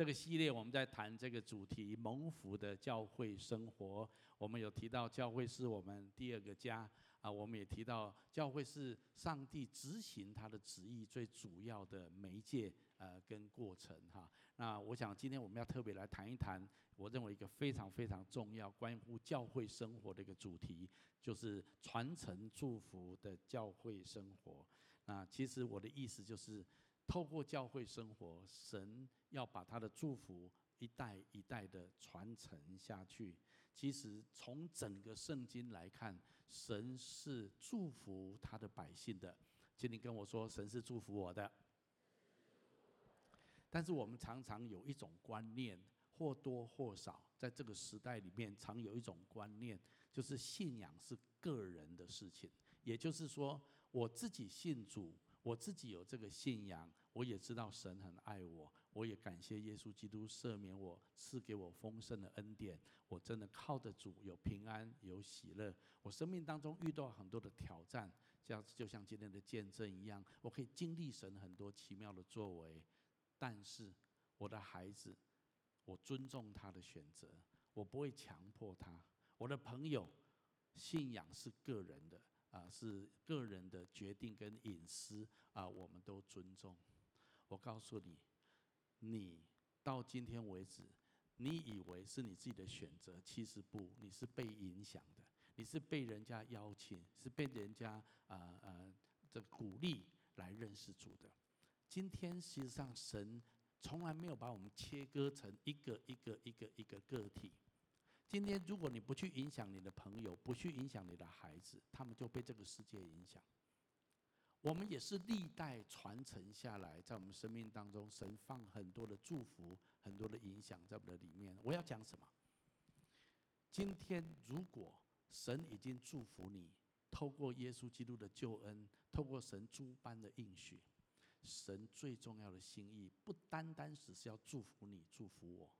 这个系列我们在谈这个主题蒙福的教会生活。我们有提到教会是我们第二个家啊，我们也提到教会是上帝执行他的旨意最主要的媒介呃跟过程哈。那我想今天我们要特别来谈一谈，我认为一个非常非常重要关乎教会生活的一个主题，就是传承祝福的教会生活。那其实我的意思就是。透过教会生活，神要把他的祝福一代一代的传承下去。其实从整个圣经来看，神是祝福他的百姓的。请你跟我说，神是祝福我的。但是我们常常有一种观念，或多或少，在这个时代里面，常有一种观念，就是信仰是个人的事情。也就是说，我自己信主。我自己有这个信仰，我也知道神很爱我，我也感谢耶稣基督赦免我，赐给我丰盛的恩典。我真的靠着主有平安，有喜乐。我生命当中遇到很多的挑战，这样子就像今天的见证一样，我可以经历神很多奇妙的作为。但是我的孩子，我尊重他的选择，我不会强迫他。我的朋友，信仰是个人的。啊，是个人的决定跟隐私啊，我们都尊重。我告诉你，你到今天为止，你以为是你自己的选择，其实不，你是被影响的，你是被人家邀请，是被人家啊啊这鼓励来认识主的。今天实际上，神从来没有把我们切割成一个一个一个一个个体。今天，如果你不去影响你的朋友，不去影响你的孩子，他们就被这个世界影响。我们也是历代传承下来，在我们生命当中，神放很多的祝福，很多的影响在我们的里面。我要讲什么？今天，如果神已经祝福你，透过耶稣基督的救恩，透过神诸般的应许，神最重要的心意，不单单只是要祝福你，祝福我。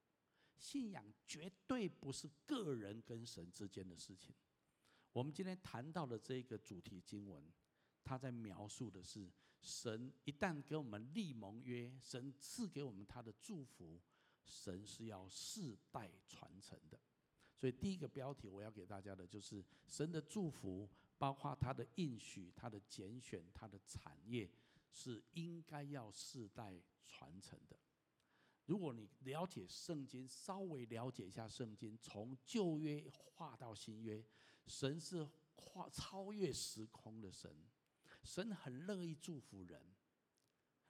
信仰绝对不是个人跟神之间的事情。我们今天谈到的这个主题经文，他在描述的是神一旦给我们立盟约，神赐给我们他的祝福，神是要世代传承的。所以第一个标题我要给大家的就是神的祝福，包括他的应许、他的拣选、他的产业，是应该要世代传承的。如果你了解圣经，稍微了解一下圣经，从旧约画到新约，神是跨超越时空的神，神很乐意祝福人。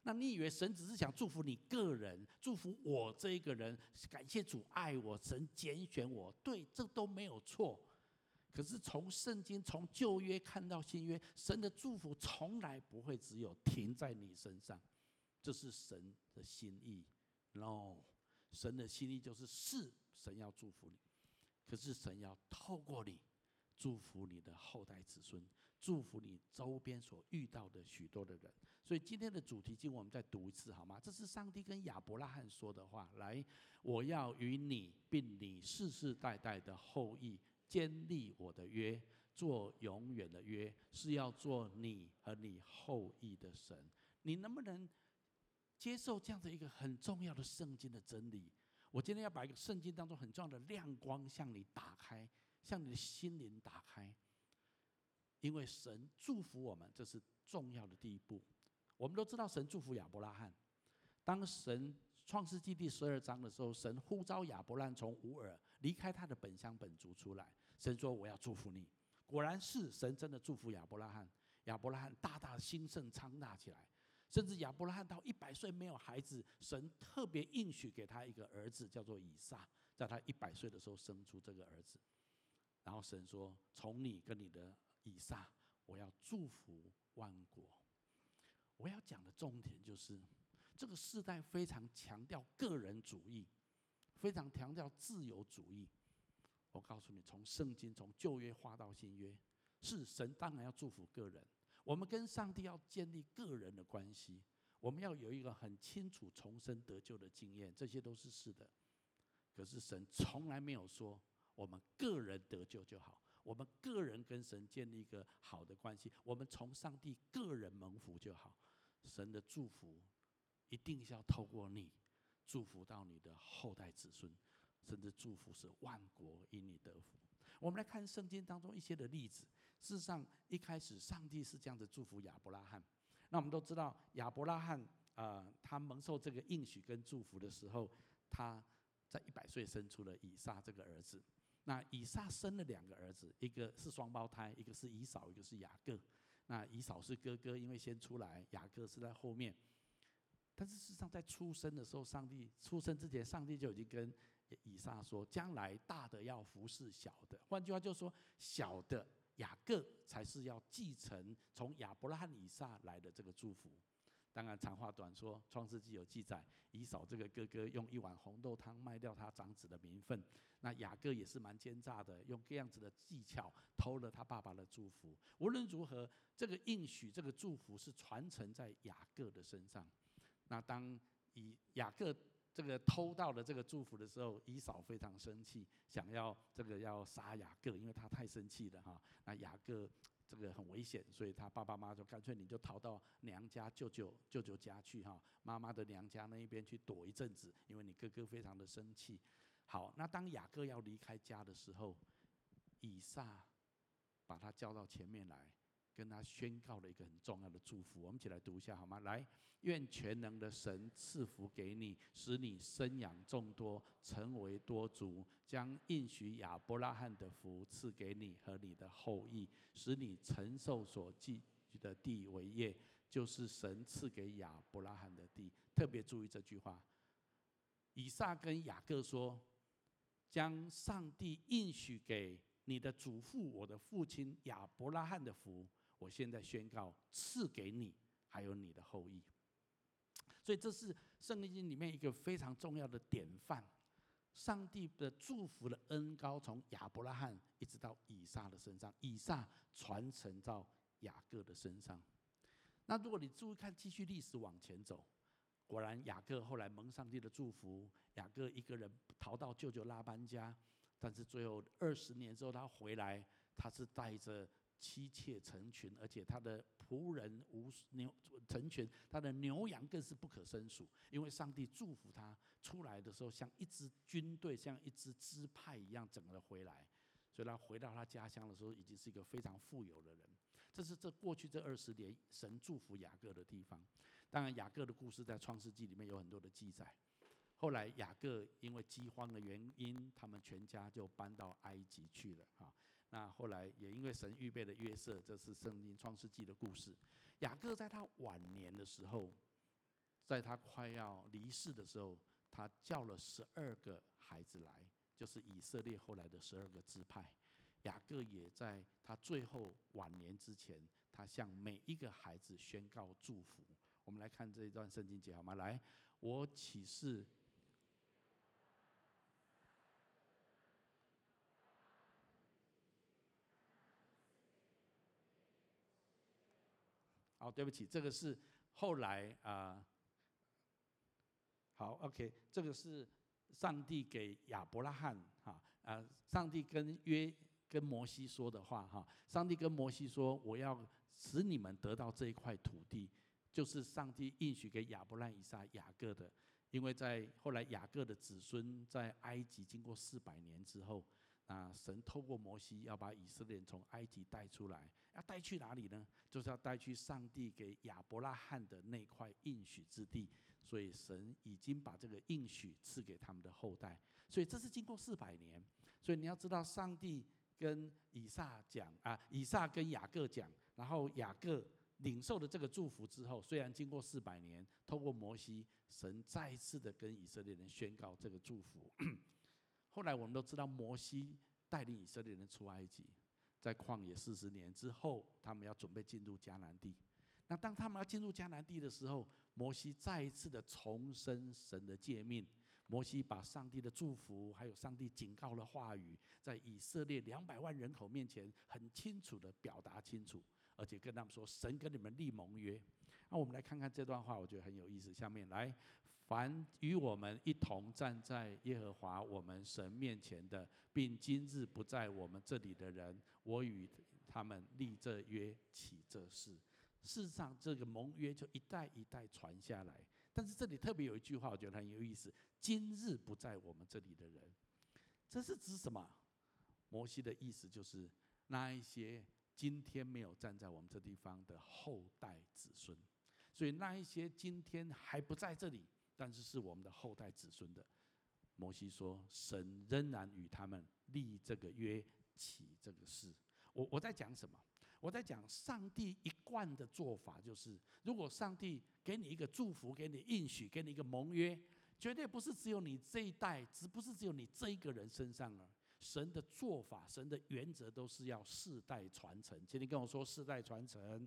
那你以为神只是想祝福你个人，祝福我这一个人？感谢主爱我，神拣选我，对，这都没有错。可是从圣经从旧约看到新约，神的祝福从来不会只有停在你身上，这是神的心意。No，神的心意就是是神要祝福你，可是神要透过你祝福你的后代子孙，祝福你周边所遇到的许多的人。所以今天的主题经我们再读一次好吗？这是上帝跟亚伯拉罕说的话。来，我要与你并你世世代代的后裔建立我的约，做永远的约，是要做你和你后裔的神。你能不能？接受这样的一个很重要的圣经的真理，我今天要把一个圣经当中很重要的亮光向你打开，向你的心灵打开。因为神祝福我们，这是重要的第一步。我们都知道神祝福亚伯拉罕。当神创世纪第十二章的时候，神呼召亚伯拉罕从乌尔离开他的本乡本族出来。神说：“我要祝福你。”果然是神真的祝福亚伯拉罕。亚伯拉罕大大兴盛昌大起来。甚至亚伯拉罕到一百岁没有孩子，神特别应许给他一个儿子，叫做以撒，在他一百岁的时候生出这个儿子。然后神说：“从你跟你的以撒，我要祝福万国。”我要讲的重点就是，这个世代非常强调个人主义，非常强调自由主义。我告诉你，从圣经从旧约画到新约，是神当然要祝福个人。我们跟上帝要建立个人的关系，我们要有一个很清楚重生得救的经验，这些都是是的。可是神从来没有说我们个人得救就好，我们个人跟神建立一个好的关系，我们从上帝个人蒙福就好。神的祝福一定是要透过你祝福到你的后代子孙，甚至祝福是万国因你得福。我们来看圣经当中一些的例子。事实上，一开始上帝是这样子祝福亚伯拉罕。那我们都知道，亚伯拉罕啊、呃，他蒙受这个应许跟祝福的时候，他在一百岁生出了以撒这个儿子。那以撒生了两个儿子，一个是双胞胎，一个是以扫，一个是雅各。那以扫是哥哥，因为先出来；雅各是在后面。但是事实上，在出生的时候，上帝出生之前，上帝就已经跟以撒说，将来大的要服侍小的。换句话就是说，小的雅各才是要继承从亚伯拉罕、以撒来的这个祝福。当然，长话短说，《创世纪》有记载，以扫这个哥哥用一碗红豆汤卖掉他长子的名分。那雅各也是蛮奸诈的，用这样子的技巧偷了他爸爸的祝福。无论如何，这个应许、这个祝福是传承在雅各的身上。那当以雅各这个偷到了这个祝福的时候，以扫非常生气，想要这个要杀雅各，因为他太生气了哈。那雅各。这个很危险，所以他爸爸妈妈就干脆你就逃到娘家舅舅舅舅家去哈，妈妈的娘家那一边去躲一阵子，因为你哥哥非常的生气。好，那当雅各要离开家的时候，以撒把他叫到前面来。跟他宣告了一个很重要的祝福，我们一起来读一下好吗？来，愿全能的神赐福给你，使你生养众多，成为多族，将应许亚伯拉罕的福赐给你和你的后裔，使你承受所寄居的地为业，就是神赐给亚伯拉罕的地。特别注意这句话，以撒跟雅各说，将上帝应许给你的祖父，我的父亲亚伯拉罕的福。我现在宣告赐给你，还有你的后裔。所以这是圣经里面一个非常重要的典范。上帝的祝福的恩膏从亚伯拉罕一直到以撒的身上，以撒传承到雅各的身上。那如果你注意看，继续历史往前走，果然雅各后来蒙上帝的祝福，雅各一个人逃到舅舅拉班家，但是最后二十年之后他回来，他是带着。妻妾成群，而且他的仆人无牛成群，他的牛羊更是不可胜数。因为上帝祝福他出来的时候，像一支军队，像一支支派一样，整个回来。所以他回到他家乡的时候，已经是一个非常富有的人。这是这过去这二十年神祝福雅各的地方。当然，雅各的故事在创世纪里面有很多的记载。后来雅各因为饥荒的原因，他们全家就搬到埃及去了。哈。那后来也因为神预备了约瑟，这是圣经创世纪的故事。雅各在他晚年的时候，在他快要离世的时候，他叫了十二个孩子来，就是以色列后来的十二个支派。雅各也在他最后晚年之前，他向每一个孩子宣告祝福。我们来看这一段圣经节好吗？来，我起誓。对不起，这个是后来啊、呃。好，OK，这个是上帝给亚伯拉罕哈啊、上帝跟约跟摩西说的话哈。上帝跟摩西说：“我要使你们得到这一块土地，就是上帝应许给亚伯拉罕、以撒、雅各的。因为在后来雅各的子孙在埃及经过四百年之后。”啊！神透过摩西要把以色列人从埃及带出来，要带去哪里呢？就是要带去上帝给亚伯拉罕的那块应许之地。所以神已经把这个应许赐给他们的后代。所以这是经过四百年。所以你要知道，上帝跟以撒讲啊，以撒跟雅各讲，然后雅各领受了这个祝福之后，虽然经过四百年，透过摩西，神再一次的跟以色列人宣告这个祝福。后来我们都知道，摩西带领以色列人出埃及，在旷野四十年之后，他们要准备进入迦南地。那当他们要进入迦南地的时候，摩西再一次的重申神的诫命。摩西把上帝的祝福，还有上帝警告的话语，在以色列两百万人口面前，很清楚的表达清楚，而且跟他们说：“神跟你们立盟约。”那我们来看看这段话，我觉得很有意思。下面来。凡与我们一同站在耶和华我们神面前的，并今日不在我们这里的人，我与他们立这约，起这誓。事实上，这个盟约就一代一代传下来。但是这里特别有一句话，我觉得很有意思：今日不在我们这里的人，这是指什么？摩西的意思就是那一些今天没有站在我们这地方的后代子孙，所以那一些今天还不在这里，但是是我们的后代子孙的。摩西说：“神仍然与他们立这个约，起这个誓。”我我在讲什么？我在讲上帝一贯的做法，就是如果上帝给你一个祝福，给你应许，给你一个盟约，绝对不是只有你这一代，只不是只有你这一个人身上了。神的做法，神的原则都是要世代传承。今天跟我说世代传承，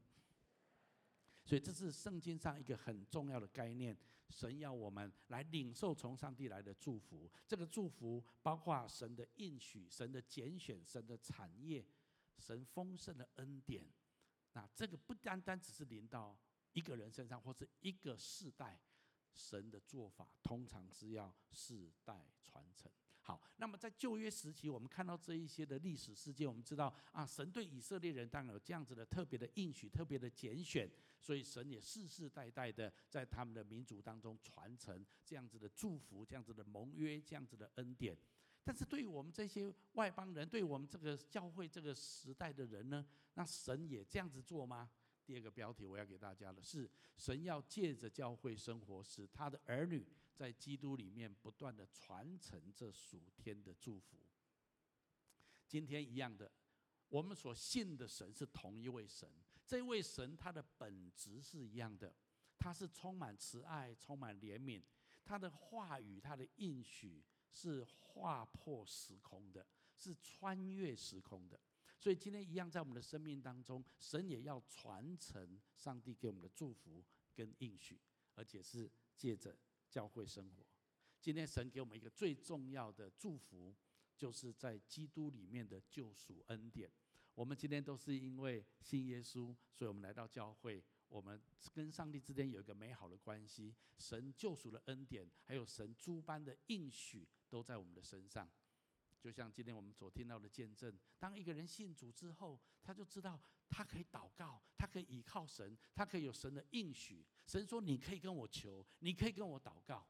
所以这是圣经上一个很重要的概念。神要我们来领受从上帝来的祝福，这个祝福包括神的应许、神的拣选、神的产业、神丰盛的恩典。那这个不单单只是临到一个人身上，或是一个世代，神的做法通常是要世代传承。好，那么在旧约时期，我们看到这一些的历史事件，我们知道啊，神对以色列人当然有这样子的特别的应许、特别的拣选，所以神也世世代代的在他们的民族当中传承这样子的祝福、这样子的盟约、这样子的恩典。但是对于我们这些外邦人，对我们这个教会这个时代的人呢，那神也这样子做吗？第二个标题我要给大家的是，神要借着教会生活，使他的儿女。在基督里面不断的传承这属天的祝福。今天一样的，我们所信的神是同一位神，这位神他的本质是一样的，他是充满慈爱、充满怜悯，他的话语、他的应许是划破时空的，是穿越时空的。所以今天一样，在我们的生命当中，神也要传承上帝给我们的祝福跟应许，而且是借着。教会生活，今天神给我们一个最重要的祝福，就是在基督里面的救赎恩典。我们今天都是因为信耶稣，所以我们来到教会，我们跟上帝之间有一个美好的关系。神救赎的恩典，还有神诸般的应许，都在我们的身上。就像今天我们所听到的见证，当一个人信主之后，他就知道他可以祷告，他可以依靠神，他可以有神的应许。神说：“你可以跟我求，你可以跟我祷告。”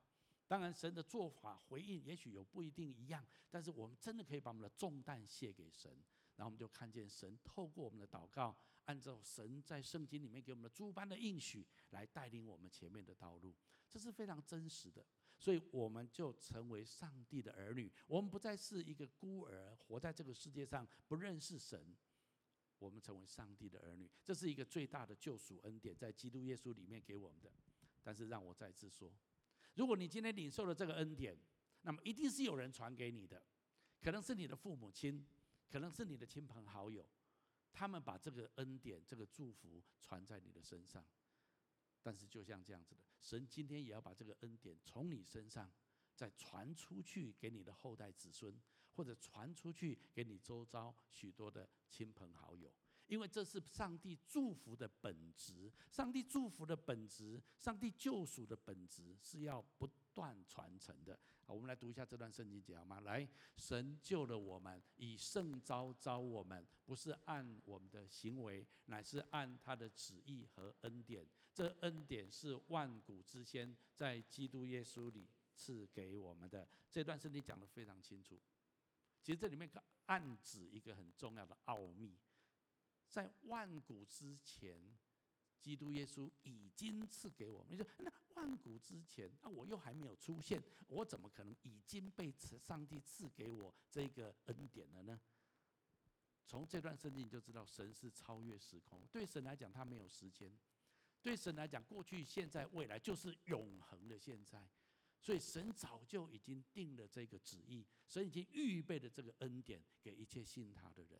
当然，神的做法回应也许有不一定一样，但是我们真的可以把我们的重担卸给神，然后我们就看见神透过我们的祷告，按照神在圣经里面给我们的诸般的应许来带领我们前面的道路，这是非常真实的。所以我们就成为上帝的儿女，我们不再是一个孤儿，活在这个世界上不认识神。我们成为上帝的儿女，这是一个最大的救赎恩典，在基督耶稣里面给我们的。但是让我再次说，如果你今天领受了这个恩典，那么一定是有人传给你的，可能是你的父母亲，可能是你的亲朋好友，他们把这个恩典、这个祝福传在你的身上。但是就像这样子的，神今天也要把这个恩典从你身上再传出去给你的后代子孙。或者传出去给你周遭许多的亲朋好友，因为这是上帝祝福的本质。上帝祝福的本质，上帝救赎的本质是要不断传承的。好，我们来读一下这段圣经节好吗？来，神救了我们，以圣召召我们，不是按我们的行为，乃是按他的旨意和恩典。这恩典是万古之先在基督耶稣里赐给我们的。这段圣经讲得非常清楚。其实这里面暗指一个很重要的奥秘，在万古之前，基督耶稣已经赐给我们。你说那万古之前，那我又还没有出现，我怎么可能已经被上帝赐给我这个恩典了呢？从这段圣经就知道，神是超越时空。对神来讲，他没有时间；对神来讲，过去、现在、未来就是永恒的现在。所以神早就已经定了这个旨意，神已经预备了这个恩典给一切信他的人。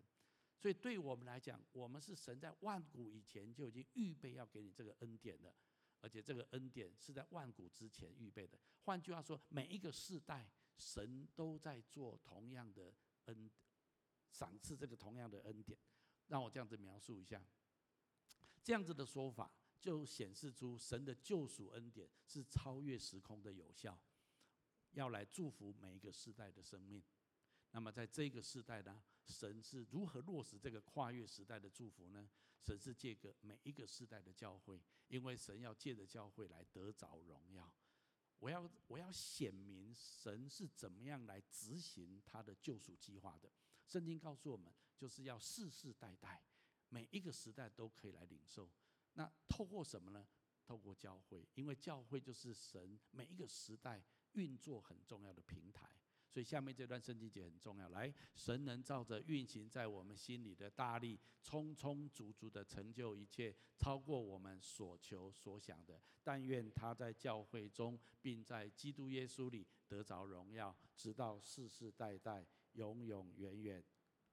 所以对我们来讲，我们是神在万古以前就已经预备要给你这个恩典了，而且这个恩典是在万古之前预备的。换句话说，每一个世代，神都在做同样的恩，赏赐这个同样的恩典。让我这样子描述一下，这样子的说法。就显示出神的救赎恩典是超越时空的有效，要来祝福每一个世代的生命。那么在这个时代呢，神是如何落实这个跨越时代的祝福呢？神是借个每一个时代的教会，因为神要借着教会来得着荣耀。我要我要显明神是怎么样来执行他的救赎计划的。圣经告诉我们，就是要世世代代每一个时代都可以来领受。那透过什么呢？透过教会，因为教会就是神每一个时代运作很重要的平台。所以下面这段圣经节很重要。来，神能照着运行在我们心里的大力，充充足足的成就一切，超过我们所求所想的。但愿他在教会中，并在基督耶稣里得着荣耀，直到世世代代，永永远远。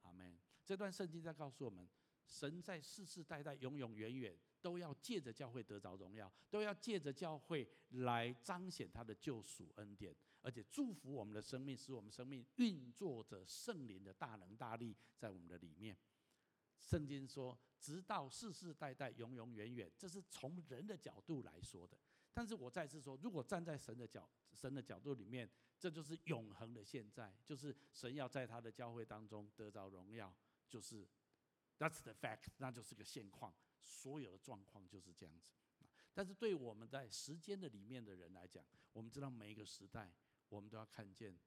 阿门。这段圣经在告诉我们，神在世世代代，永永远远。都要借着教会得着荣耀，都要借着教会来彰显他的救赎恩典，而且祝福我们的生命，使我们生命运作着圣灵的大能大力在我们的里面。圣经说，直到世世代代，永永远远，这是从人的角度来说的。但是我再次说，如果站在神的角神的角度里面，这就是永恒的现在，就是神要在他的教会当中得着荣耀，就是 That's the fact，那就是个现况。所有的状况就是这样子，但是对我们在时间的里面的人来讲，我们知道每一个时代，我们都要看见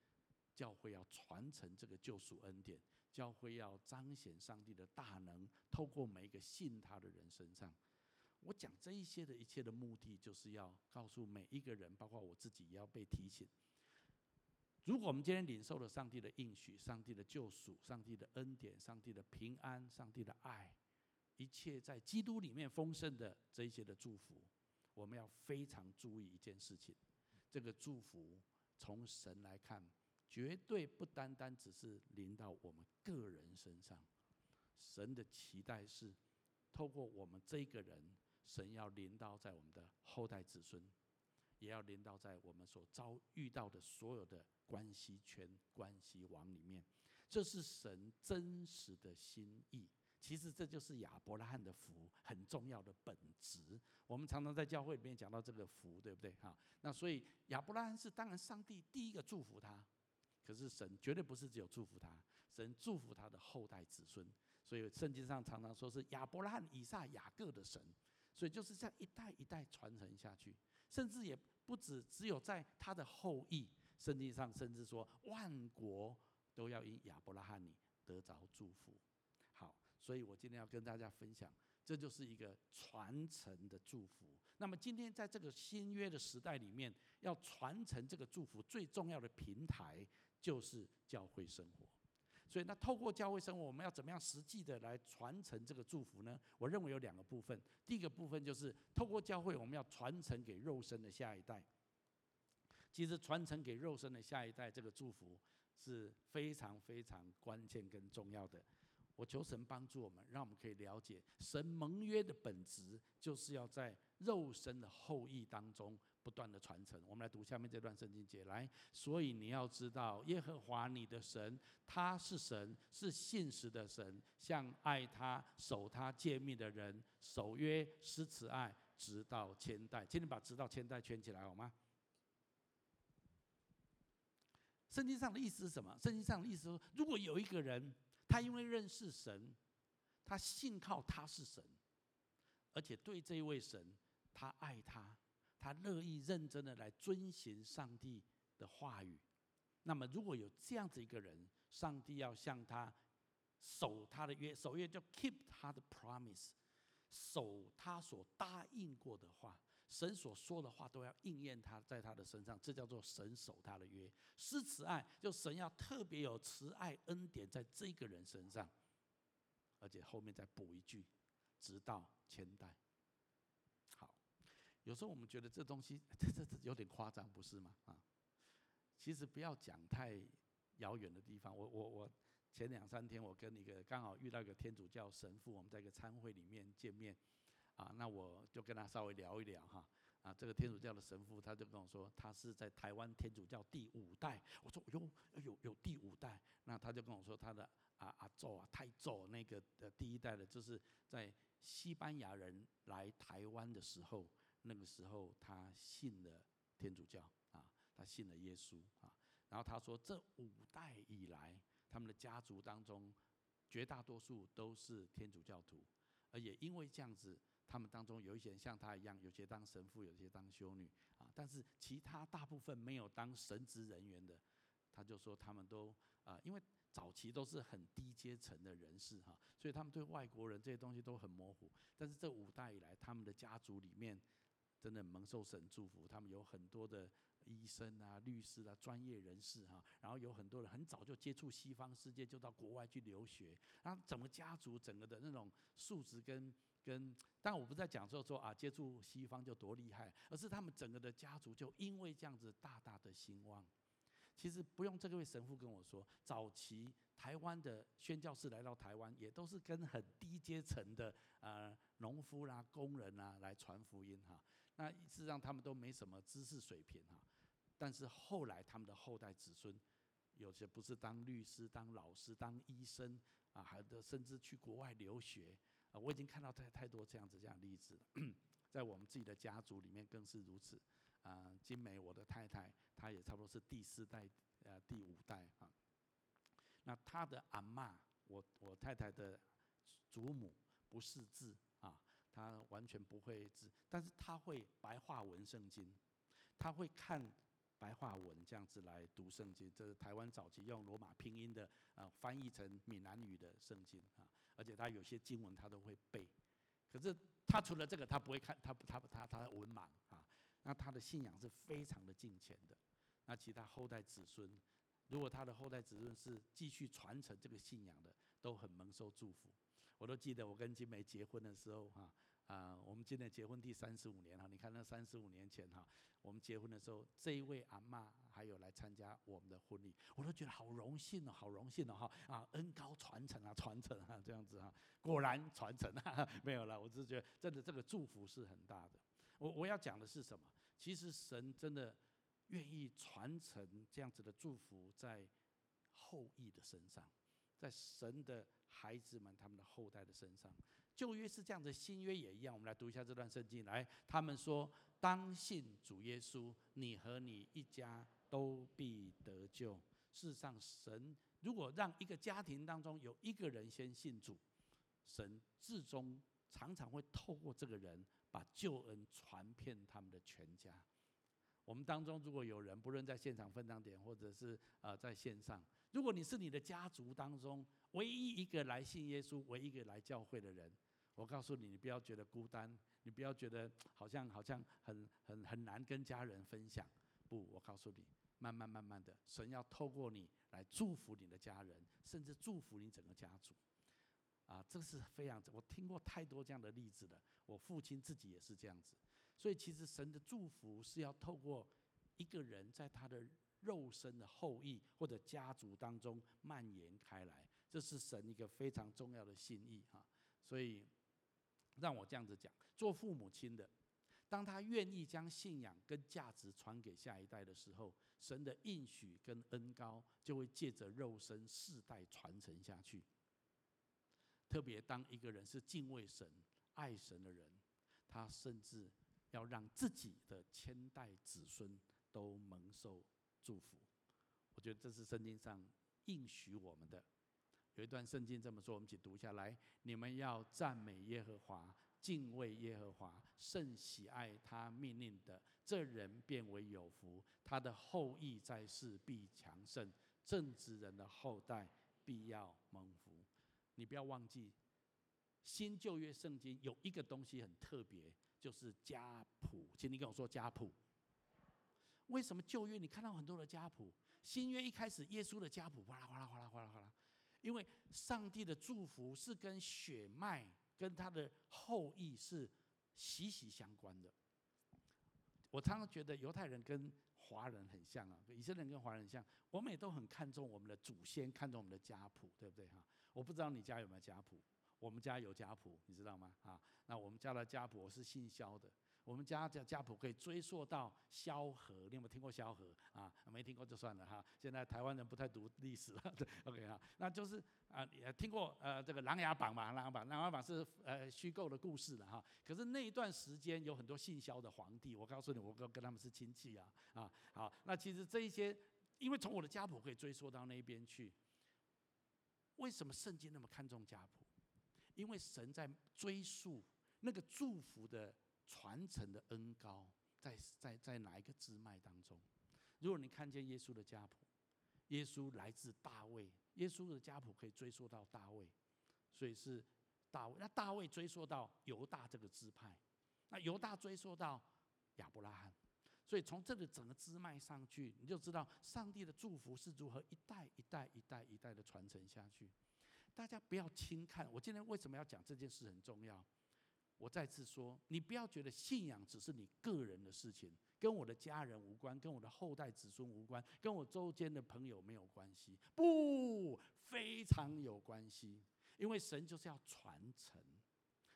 教会要传承这个救赎恩典，教会要彰显上帝的大能，透过每一个信他的人身上。我讲这一些的一切的目的，就是要告诉每一个人，包括我自己，也要被提醒。如果我们今天领受了上帝的应许、上帝的救赎、上帝的恩典、上帝的平安、上帝的爱。一切在基督里面丰盛的这些的祝福，我们要非常注意一件事情：这个祝福从神来看，绝对不单单只是临到我们个人身上。神的期待是，透过我们这个人，神要临到在我们的后代子孙，也要临到在我们所遭遇到的所有的关系圈、关系网里面。这是神真实的心意。其实这就是亚伯拉罕的福很重要的本质。我们常常在教会里面讲到这个福，对不对？哈，那所以亚伯拉罕是当然上帝第一个祝福他，可是神绝对不是只有祝福他，神祝福他的后代子孙。所以圣经上常常说是亚伯拉罕、以撒、雅各的神，所以就是这样一代一代传承下去，甚至也不止只有在他的后裔。圣经上甚至说万国都要因亚伯拉罕你得着祝福。所以我今天要跟大家分享，这就是一个传承的祝福。那么今天在这个新约的时代里面，要传承这个祝福最重要的平台就是教会生活。所以那透过教会生活，我们要怎么样实际的来传承这个祝福呢？我认为有两个部分。第一个部分就是透过教会，我们要传承给肉身的下一代。其实传承给肉身的下一代这个祝福是非常非常关键跟重要的。我求神帮助我们，让我们可以了解神盟约的本质，就是要在肉身的后裔当中不断的传承。我们来读下面这段圣经节，来，所以你要知道，耶和华你的神，他是神，是信实的神，向爱他、守他诫命的人，守约施慈爱，直到千代。请你把“直到千代”圈起来好吗？圣经上的意思是什么？圣经上的意思说，如果有一个人。他因为认识神，他信靠他是神，而且对这位神，他爱他，他乐意认真的来遵循上帝的话语。那么，如果有这样子一个人，上帝要向他守他的约，守约就 keep 他的 promise，守他所答应过的话。神所说的话都要应验他在他的身上，这叫做神守他的约。施慈爱，就神要特别有慈爱恩典在这个人身上，而且后面再补一句，直到千代。好，有时候我们觉得这东西 这这这有点夸张，不是吗？啊，其实不要讲太遥远的地方。我我我前两三天我跟一个刚好遇到一个天主教神父，我们在一个餐会里面见面。啊，那我就跟他稍微聊一聊哈。啊，这个天主教的神父他就跟我说，他是在台湾天主教第五代。我说哟，有有第五代。那他就跟我说，他的啊阿祖啊、太祖那个的第一代的，就是在西班牙人来台湾的时候，那个时候他信了天主教啊，他信了耶稣啊。然后他说，这五代以来。他们的家族当中绝大多数都是天主教徒，而也因为这样子，他们当中有一些人像他一样，有些当神父，有些当修女啊，但是其他大部分没有当神职人员的，他就说他们都啊，因为早期都是很低阶层的人士哈，所以他们对外国人这些东西都很模糊。但是这五代以来，他们的家族里面真的蒙受神祝福，他们有很多的。医生啊，律师啊，专业人士哈，然后有很多人很早就接触西方世界，就到国外去留学，然后整个家族整个的那种素质跟跟，但我不在讲说说啊，接触西方就多厉害，而是他们整个的家族就因为这样子大大的兴旺。其实不用这个位神父跟我说，早期台湾的宣教士来到台湾，也都是跟很低阶层的呃农夫啦、工人啊来传福音哈。那事实上他们都没什么知识水平哈。但是后来，他们的后代子孙，有些不是当律师、当老师、当医生啊，还有甚至去国外留学啊。我已经看到太太多这样子这样的例子了，在我们自己的家族里面更是如此啊。金梅，我的太太，她也差不多是第四代呃第五代啊。那她的阿嬷，我我太太的祖母不识字啊，她完全不会字，但是她会白话文圣经，她会看。白话文这样子来读圣经，这是台湾早期用罗马拼音的啊翻译成闽南语的圣经啊，而且他有些经文他都会背。可是他除了这个，他不会看，他他他他文盲啊。那他的信仰是非常的敬虔的。那其他后代子孙，如果他的后代子孙是继续传承这个信仰的，都很蒙受祝福。我都记得我跟金梅结婚的时候哈。啊，啊我们今年结婚第三十五年哈，你看那三十五年前哈，我们结婚的时候，这一位阿嬷还有来参加我们的婚礼，我都觉得好荣幸哦，好荣幸哦哈啊，恩高传承啊，传承啊这样子哈，果然传承啊，没有了，我只是觉得真的这个祝福是很大的。我我要讲的是什么？其实神真的愿意传承这样子的祝福在后裔的身上，在神的孩子们他们的后代的身上。旧约是这样子，新约也一样。我们来读一下这段圣经。来，他们说：“当信主耶稣，你和你一家都必得救。”事实上，神如果让一个家庭当中有一个人先信主，神至终常常会透过这个人把救恩传遍他们的全家。我们当中如果有人，不论在现场分享点，或者是呃在线上，如果你是你的家族当中唯一一个来信耶稣、唯一一个来教会的人。我告诉你，你不要觉得孤单，你不要觉得好像好像很很很难跟家人分享。不，我告诉你，慢慢慢慢的，神要透过你来祝福你的家人，甚至祝福你整个家族。啊，这是非常，我听过太多这样的例子了。我父亲自己也是这样子。所以，其实神的祝福是要透过一个人在他的肉身的后裔或者家族当中蔓延开来，这是神一个非常重要的心意哈。所以。让我这样子讲，做父母亲的，当他愿意将信仰跟价值传给下一代的时候，神的应许跟恩膏就会借着肉身世代传承下去。特别当一个人是敬畏神、爱神的人，他甚至要让自己的千代子孙都蒙受祝福。我觉得这是圣经上应许我们的。有一段圣经这么说，我们一起读下来：你们要赞美耶和华，敬畏耶和华，甚喜爱他命令的，这人便为有福。他的后裔在世必强盛，正直人的后代必要蒙福。你不要忘记，新旧约圣经有一个东西很特别，就是家谱。请你跟我说家谱。为什么旧约你看到很多的家谱？新约一开始耶稣的家谱，哗啦哗啦哗啦哗啦哗啦。因为上帝的祝福是跟血脉跟他的后裔是息息相关的。我常常觉得犹太人跟华人很像啊，以色列人跟华人很像，我们也都很看重我们的祖先，看重我们的家谱，对不对哈？我不知道你家有没有家谱，我们家有家谱，你知道吗？啊，那我们家的家谱，我是姓肖的。我们家家家谱可以追溯到萧何，你有没有听过萧何啊？没听过就算了哈。现在台湾人不太读历史了，对，OK 哈。那就是啊，也听过呃这个《琅琊榜》嘛，《琅琊榜》《琅琊榜》是呃虚构的故事的哈。可是那一段时间有很多姓萧的皇帝，我告诉你，我跟跟他们是亲戚啊啊。好，那其实这一些，因为从我的家谱可以追溯到那边去，为什么圣经那么看重家谱？因为神在追溯那个祝福的传承的恩高，在在在哪一个支脉当中？如果你看见耶稣的家谱，耶稣来自大卫，耶稣的家谱可以追溯到大卫，所以是大卫。那大卫追溯到犹大这个支派，那犹大追溯到亚伯拉罕，所以从这个整个支脉上去，你就知道上帝的祝福是如何一代一代一代一代的传承下去。大家不要轻看，我今天为什么要讲这件事很重要？我再次说，你不要觉得信仰只是你个人的事情，跟我的家人无关，跟我的后代子孙无关，跟我周间的朋友没有关系。不，非常有关系，因为神就是要传承，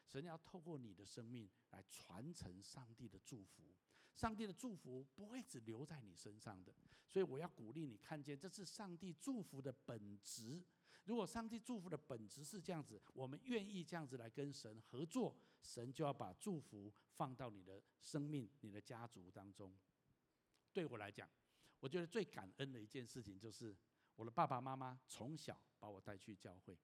神要透过你的生命来传承上帝的祝福。上帝的祝福不会只留在你身上的，所以我要鼓励你看见，这是上帝祝福的本质。如果上帝祝福的本质是这样子，我们愿意这样子来跟神合作，神就要把祝福放到你的生命、你的家族当中。对我来讲，我觉得最感恩的一件事情就是，我的爸爸妈妈从小把我带去教会。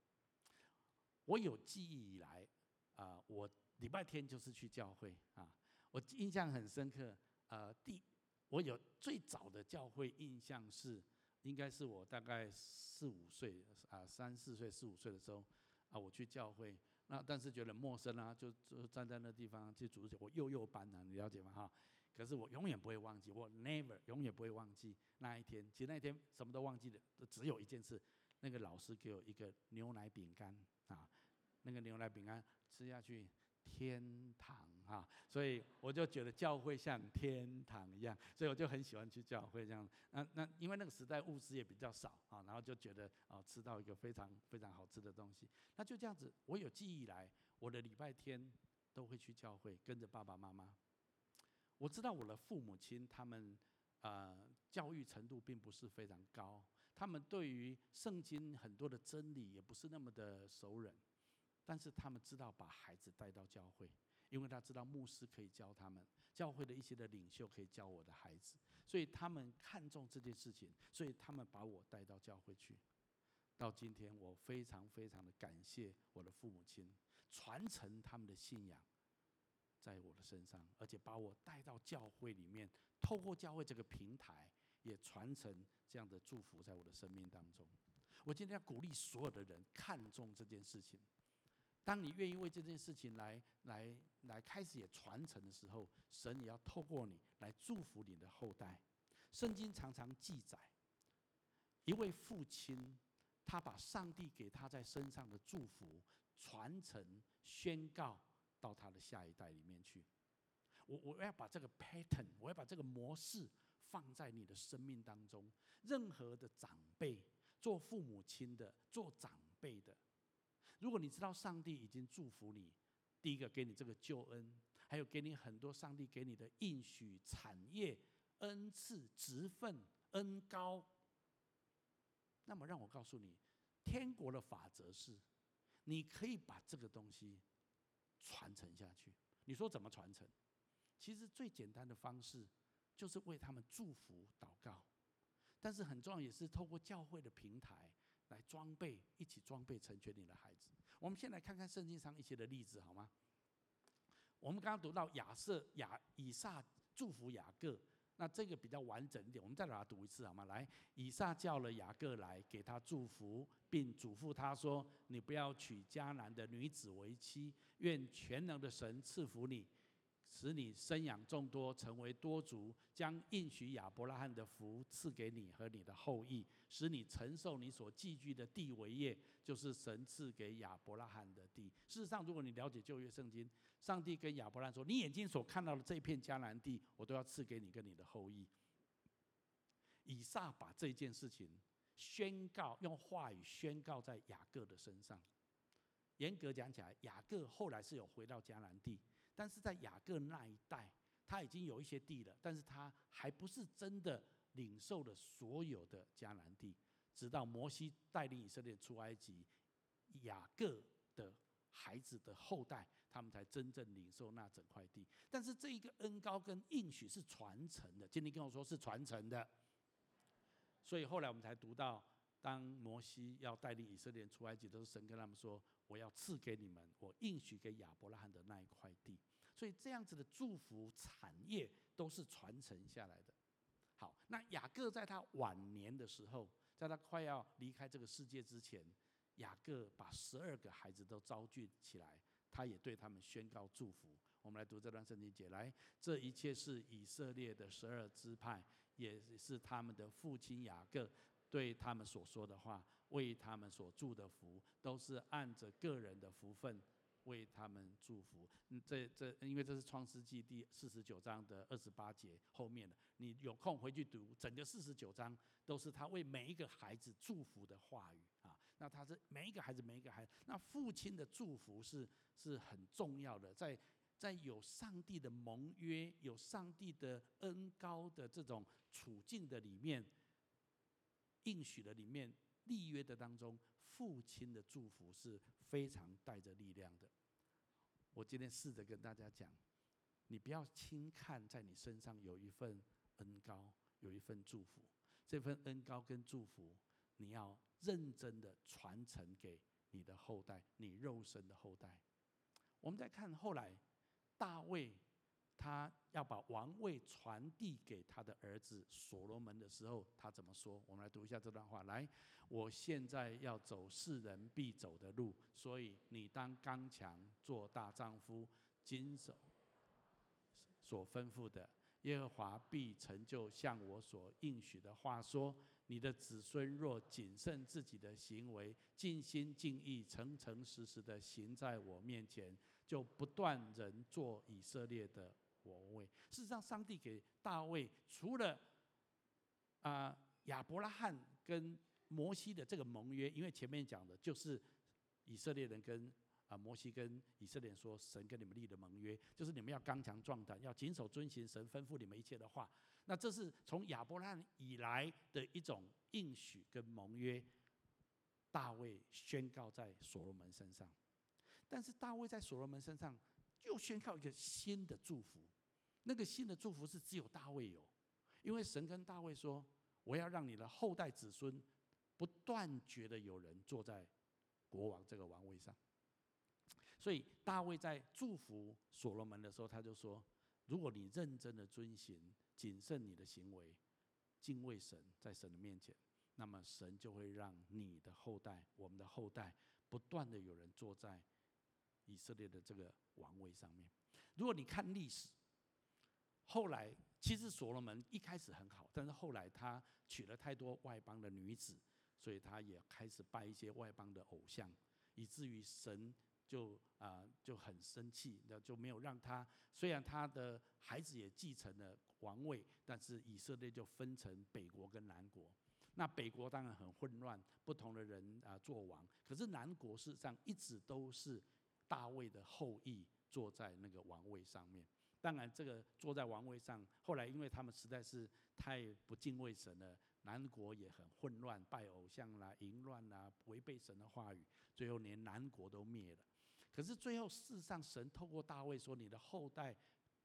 我有记忆以来，啊，我礼拜天就是去教会啊，我印象很深刻。呃，第我有最早的教会印象是。应该是我大概四五岁啊，三四岁、四五岁的时候啊，我去教会，那但是觉得陌生啊，就就站在那地方去组织，我幼幼班啊，你了解吗？哈，可是我永远不会忘记，我 never 永远不会忘记那一天。其实那一天什么都忘记了，只有一件事，那个老师给我一个牛奶饼干啊，那个牛奶饼干吃下去。天堂哈，所以我就觉得教会像天堂一样，所以我就很喜欢去教会这样。那那因为那个时代物资也比较少啊，然后就觉得啊吃到一个非常非常好吃的东西。那就这样子，我有记忆来，我的礼拜天都会去教会，跟着爸爸妈妈。我知道我的父母亲他们呃教育程度并不是非常高，他们对于圣经很多的真理也不是那么的熟稔。但是他们知道把孩子带到教会，因为他知道牧师可以教他们，教会的一些的领袖可以教我的孩子，所以他们看重这件事情，所以他们把我带到教会去。到今天，我非常非常的感谢我的父母亲，传承他们的信仰在我的身上，而且把我带到教会里面，透过教会这个平台，也传承这样的祝福在我的生命当中。我今天要鼓励所有的人看重这件事情。当你愿意为这件事情来来来开始也传承的时候，神也要透过你来祝福你的后代。圣经常常记载，一位父亲，他把上帝给他在身上的祝福传承宣告到他的下一代里面去。我我要把这个 pattern，我要把这个模式放在你的生命当中。任何的长辈，做父母亲的，做长辈的。如果你知道上帝已经祝福你，第一个给你这个救恩，还有给你很多上帝给你的应许、产业、恩赐、职分、恩高，那么让我告诉你，天国的法则是，你可以把这个东西传承下去。你说怎么传承？其实最简单的方式就是为他们祝福祷告，但是很重要也是透过教会的平台。来装备，一起装备成全你的孩子。我们先来看看圣经上一些的例子，好吗？我们刚刚读到亚瑟亚以撒祝福雅各，那这个比较完整一点。我们再把它读一次，好吗？来，以撒叫了雅各来，给他祝福，并嘱咐他说：“你不要娶迦南的女子为妻，愿全能的神赐福你。”使你生养众多，成为多族，将应许亚伯拉罕的福赐给你和你的后裔，使你承受你所寄居的地为业，就是神赐给亚伯拉罕的地。事实上，如果你了解旧约圣经，上帝跟亚伯拉罕说：“你眼睛所看到的这片迦南地，我都要赐给你跟你的后裔。”以撒把这件事情宣告，用话语宣告在雅各的身上。严格讲起来，雅各后来是有回到迦南地。但是在雅各那一代，他已经有一些地了，但是他还不是真的领受了所有的迦南地。直到摩西带领以色列出埃及，雅各的孩子的后代，他们才真正领受那整块地。但是这一个恩膏跟应许是传承的，今天跟我说是传承的。所以后来我们才读到当摩西要带领以色列出埃及，都是神跟他们说：“我要赐给你们，我应许给亚伯拉罕的那一块地。”所以这样子的祝福产业都是传承下来的。好，那雅各在他晚年的时候，在他快要离开这个世界之前，雅各把十二个孩子都召集起来，他也对他们宣告祝福。我们来读这段圣经节，来，这一切是以色列的十二支派，也是他们的父亲雅各对他们所说的话，为他们所祝的福，都是按着个人的福分。为他们祝福。这这，因为这是创世纪第四十九章的二十八节后面的，你有空回去读，整个四十九章都是他为每一个孩子祝福的话语啊。那他是每一个孩子，每一个孩子，那父亲的祝福是是很重要的，在在有上帝的盟约、有上帝的恩膏的这种处境的里面，应许的里面，立约的当中。父亲的祝福是非常带着力量的。我今天试着跟大家讲，你不要轻看在你身上有一份恩高，有一份祝福。这份恩高跟祝福，你要认真的传承给你的后代，你肉身的后代。我们再看后来，大卫。他要把王位传递给他的儿子所罗门的时候，他怎么说？我们来读一下这段话。来，我现在要走世人必走的路，所以你当刚强，做大丈夫，谨守所吩咐的。耶和华必成就向我所应许的话。说，你的子孙若谨慎自己的行为，尽心尽意、诚诚实实的行在我面前，就不断人做以色列的。王位。事实上，上帝给大卫除了啊亚伯拉罕跟摩西的这个盟约，因为前面讲的就是以色列人跟啊摩西跟以色列人说，神跟你们立的盟约，就是你们要刚强壮胆，要谨守遵行神吩咐你们一切的话。那这是从亚伯拉罕以来的一种应许跟盟约，大卫宣告在所罗门身上。但是大卫在所罗门身上又宣告一个新的祝福。那个新的祝福是只有大卫有，因为神跟大卫说：“我要让你的后代子孙不断觉得有人坐在国王这个王位上。”所以大卫在祝福所罗门的时候，他就说：“如果你认真的遵行、谨慎你的行为、敬畏神，在神的面前，那么神就会让你的后代、我们的后代不断的有人坐在以色列的这个王位上面。”如果你看历史。后来，其实所罗门一开始很好，但是后来他娶了太多外邦的女子，所以他也开始拜一些外邦的偶像，以至于神就啊就很生气，那就没有让他。虽然他的孩子也继承了王位，但是以色列就分成北国跟南国。那北国当然很混乱，不同的人啊做王，可是南国事实上一直都是大卫的后裔坐在那个王位上面。当然，这个坐在王位上，后来因为他们实在是太不敬畏神了，南国也很混乱，拜偶像啦、淫乱啦，违背神的话语，最后连南国都灭了。可是最后，事实上，神透过大卫说：“你的后代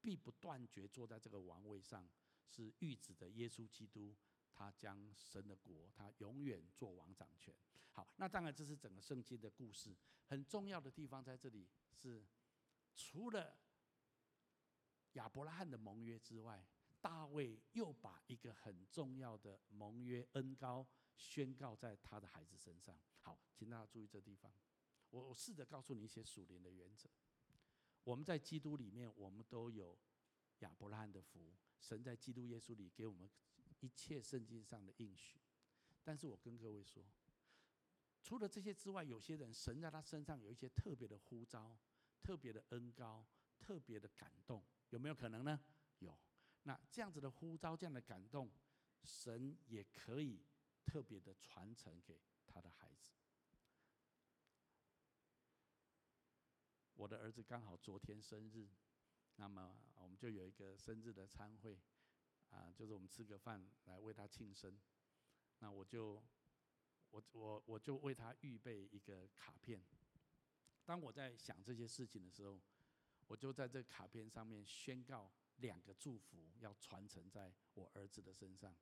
必不断绝坐在这个王位上。”是预指的耶稣基督，他将神的国，他永远做王掌权。好，那当然这是整个圣经的故事。很重要的地方在这里是，除了。亚伯拉罕的盟约之外，大卫又把一个很重要的盟约恩膏宣告在他的孩子身上。好，请大家注意这地方。我我试着告诉你一些属灵的原则。我们在基督里面，我们都有亚伯拉罕的福。神在基督耶稣里给我们一切圣经上的应许。但是我跟各位说，除了这些之外，有些人神在他身上有一些特别的呼召、特别的恩膏、特别的感动。有没有可能呢？有。那这样子的呼召，这样的感动，神也可以特别的传承给他的孩子。我的儿子刚好昨天生日，那么我们就有一个生日的餐会，啊，就是我们吃个饭来为他庆生。那我就，我我我就为他预备一个卡片。当我在想这些事情的时候，我就在这卡片上面宣告两个祝福，要传承在我儿子的身上。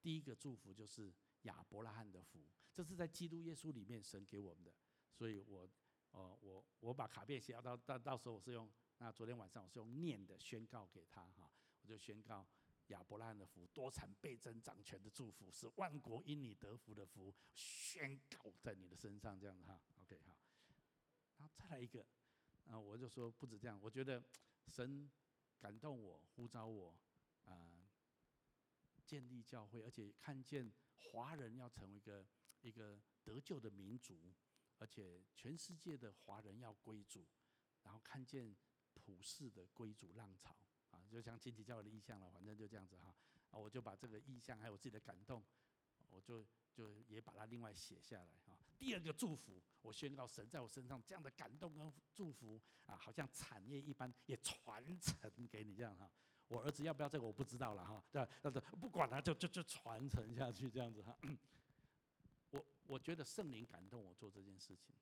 第一个祝福就是亚伯拉罕的福。这是在基督耶稣里面神给我们的。所以我，呃，我我把卡片写到到到时候我是用那昨天晚上我是用念的宣告给他哈，我就宣告。亚伯拉罕的福，多产倍增掌权的祝福，是万国因你得福的福，宣告在你的身上，这样子哈，OK 哈。然后再来一个，啊，我就说不止这样，我觉得神感动我，呼召我，啊，建立教会，而且看见华人要成为一个一个得救的民族，而且全世界的华人要归主，然后看见普世的归主浪潮。啊，就像亲戚教会的意向了，反正就这样子哈。啊，我就把这个意向还有我自己的感动，我就就也把它另外写下来哈。第二个祝福，我宣告神在我身上这样的感动跟祝福啊，好像产业一般也传承给你这样哈。我儿子要不要这个我不知道了哈，对，但是不管他就就就传承下去这样子哈。我我觉得圣灵感动我做这件事情，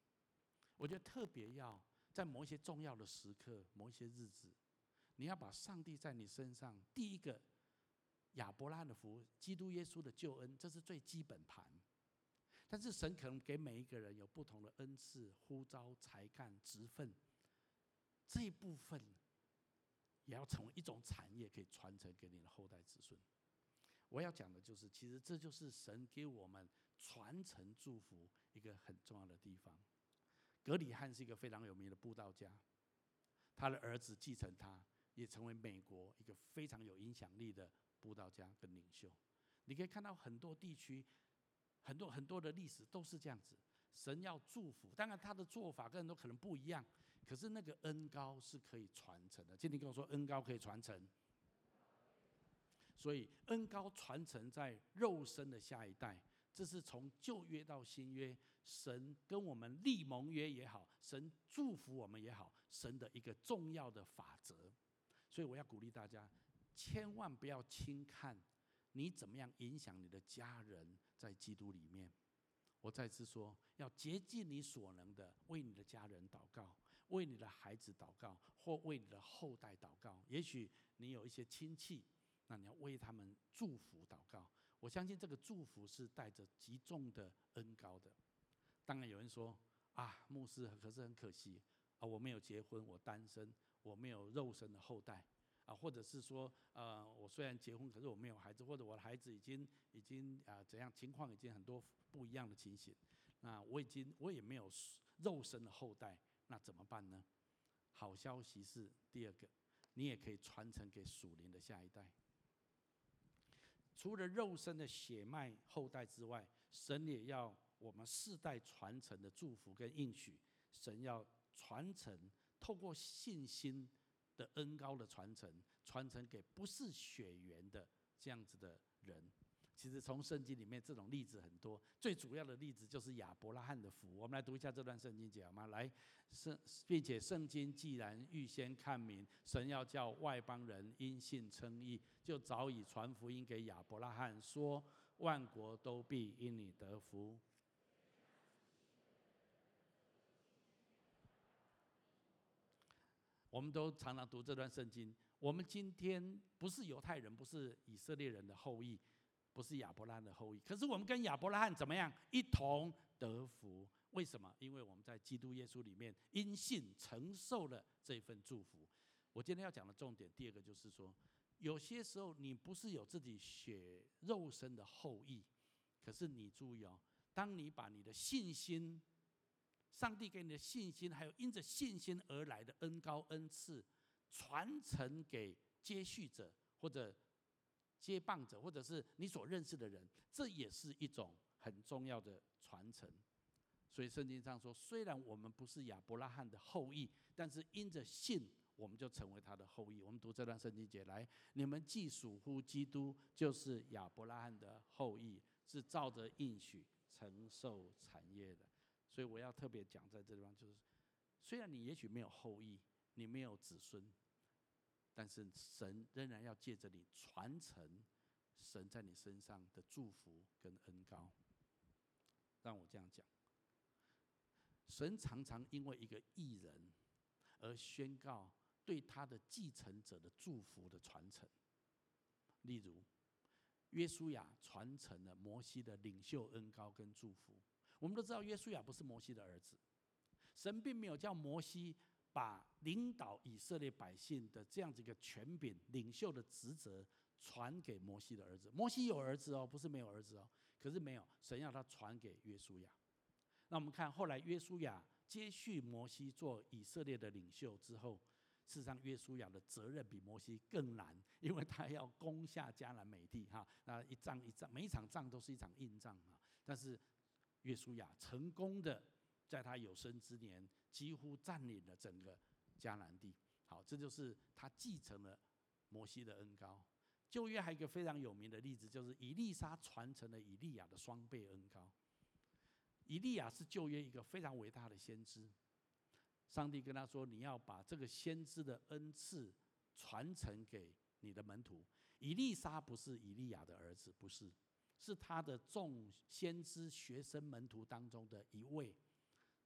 我觉得特别要在某一些重要的时刻，某一些日子。你要把上帝在你身上第一个亚伯拉罕的福，基督耶稣的救恩，这是最基本盘。但是神可能给每一个人有不同的恩赐、呼召、才干、职分，这一部分也要成为一种产业，可以传承给你的后代子孙。我要讲的就是，其实这就是神给我们传承祝福一个很重要的地方。格里翰是一个非常有名的布道家，他的儿子继承他。也成为美国一个非常有影响力的布道家跟领袖。你可以看到很多地区，很多很多的历史都是这样子。神要祝福，当然他的做法跟人都可能不一样，可是那个恩高是可以传承的。今天跟我说恩高可以传承，所以恩高传承在肉身的下一代。这是从旧约到新约，神跟我们立盟约也好，神祝福我们也好，神的一个重要的法则。所以我要鼓励大家，千万不要轻看你怎么样影响你的家人在基督里面。我再次说，要竭尽你所能的为你的家人祷告，为你的孩子祷告，或为你的后代祷告。也许你有一些亲戚，那你要为他们祝福祷告。我相信这个祝福是带着极重的恩高的。当然有人说啊，牧师，可是很可惜啊，我没有结婚，我单身。我没有肉身的后代啊，或者是说，呃，我虽然结婚，可是我没有孩子，或者我的孩子已经已经啊怎样情况已经很多不一样的情形，那我已经我也没有肉身的后代，那怎么办呢？好消息是第二个，你也可以传承给属灵的下一代。除了肉身的血脉后代之外，神也要我们世代传承的祝福跟应许，神要传承。透过信心的恩膏的传承，传承给不是血缘的这样子的人。其实从圣经里面这种例子很多，最主要的例子就是亚伯拉罕的福。我们来读一下这段圣经节好吗？来，圣并且圣经既然预先看明，神要叫外邦人因信称义，就早已传福音给亚伯拉罕，说万国都必因你得福。我们都常常读这段圣经。我们今天不是犹太人，不是以色列人的后裔，不是亚伯拉罕的后裔。可是我们跟亚伯拉罕怎么样？一同得福。为什么？因为我们在基督耶稣里面因信承受了这份祝福。我今天要讲的重点，第二个就是说，有些时候你不是有自己血肉身的后裔，可是你注意哦，当你把你的信心。上帝给你的信心，还有因着信心而来的恩高恩赐，传承给接续者或者接棒者，或者是你所认识的人，这也是一种很重要的传承。所以圣经上说，虽然我们不是亚伯拉罕的后裔，但是因着信，我们就成为他的后裔。我们读这段圣经节来：你们既属乎基督，就是亚伯拉罕的后裔，是照着应许承受产业的。所以我要特别讲在这地方，就是虽然你也许没有后裔，你没有子孙，但是神仍然要借着你传承神在你身上的祝福跟恩高。让我这样讲，神常常因为一个义人而宣告对他的继承者的祝福的传承。例如，约书亚传承了摩西的领袖恩高跟祝福。我们都知道，约书亚不是摩西的儿子，神并没有叫摩西把领导以色列百姓的这样子一个权柄、领袖的职责传给摩西的儿子。摩西有儿子哦，不是没有儿子哦，可是没有，神要他传给约书亚。那我们看后来约书亚接续摩西做以色列的领袖之后。事实上，约书亚的责任比摩西更难，因为他要攻下迦南美地哈。那一仗一仗，每一场仗都是一场硬仗啊。但是约书亚成功的在他有生之年，几乎占领了整个迦南地。好，这就是他继承了摩西的恩膏。旧约还有一个非常有名的例子，就是以利沙传承了以利亚的双倍恩膏。以利亚是旧约一个非常伟大的先知。上帝跟他说：“你要把这个先知的恩赐传承给你的门徒。”以利沙不是以利亚的儿子，不是，是他的众先知学生门徒当中的一位。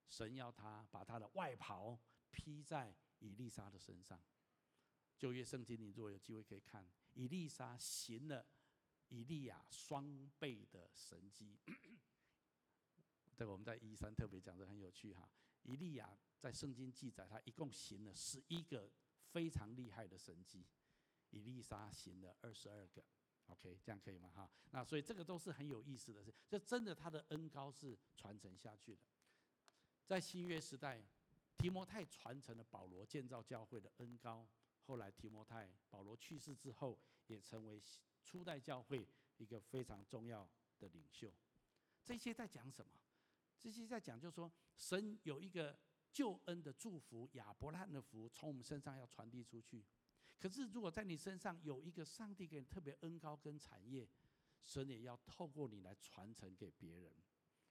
神要他把他的外袍披在以利沙的身上。旧约圣经，你如果有机会可以看，以利沙行了以利亚双倍的神迹。这个我们在一三特别讲的很有趣哈。以利亚在圣经记载，他一共行了十一个非常厉害的神迹，以利沙行了二十二个。OK，这样可以吗？哈，那所以这个都是很有意思的事，这真的他的恩高是传承下去的。在新约时代，提摩太传承了保罗建造教会的恩高，后来提摩太保罗去世之后，也成为初代教会一个非常重要的领袖。这些在讲什么？这些在讲，就是说，神有一个救恩的祝福，亚伯拉罕的福，从我们身上要传递出去。可是，如果在你身上有一个上帝给你特别恩高跟产业，神也要透过你来传承给别人。